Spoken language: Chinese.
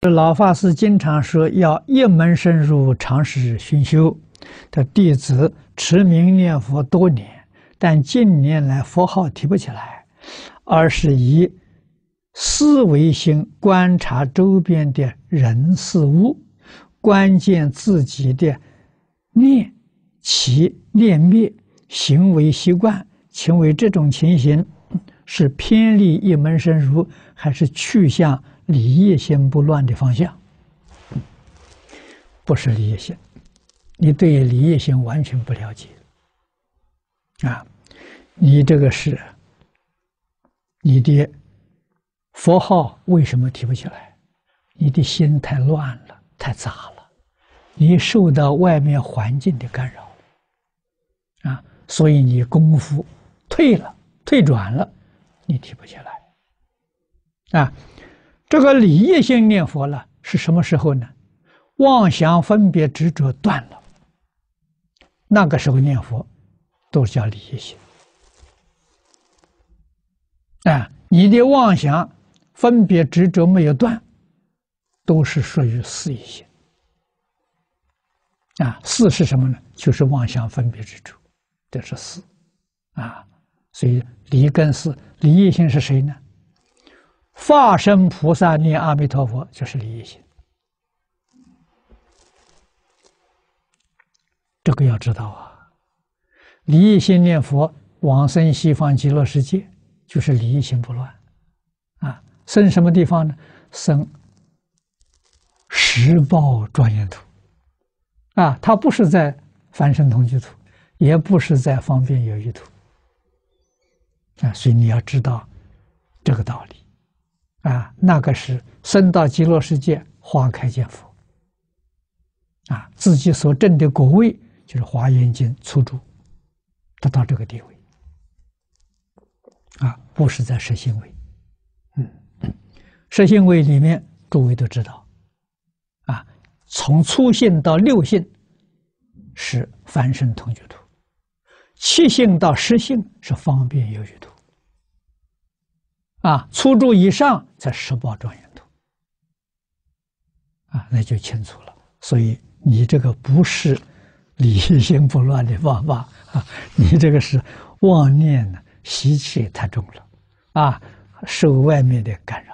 这老法师经常说要一门深入，长时熏修。的弟子持名念佛多年，但近年来佛号提不起来，而是以思维心观察周边的人事物，关键自己的念起念灭行为习惯，请问这种情形是偏离一门深入，还是去向离业心不乱的方向？不是离业心。你对离业心完全不了解，啊，你这个是你的佛号为什么提不起来？你的心太乱了，太杂了，你受到外面环境的干扰，啊，所以你功夫退了，退转了，你提不起来，啊，这个理业性念佛了是什么时候呢？妄想分别执着断了。那个时候念佛，都叫理业性啊！你的妄想、分别、执着没有断，都是属于四业性啊。四是什么呢？就是妄想、分别、执着，这是四啊。所以离跟四，离业心是谁呢？化身菩萨念阿弥陀佛，就是离业心。这个要知道啊，离业心念佛往生西方极乐世界，就是离业心不乱，啊，生什么地方呢？生十报庄严土，啊，它不是在凡圣同居土，也不是在方便有余土，啊，所以你要知道这个道理，啊，那个是生到极乐世界花开见佛，啊，自己所证的果位。就是《华严经》初住，得到这个地位，啊，不是在实心位，嗯，实心位里面，诸位都知道，啊，从初信到六信是凡圣同居土，七信到十信是方便有余土，啊，初住以上才十报庄严土，啊，那就清楚了。所以你这个不是。理性不乱的方法啊！你这个是妄念呢，习气太重了，啊，受外面的干扰。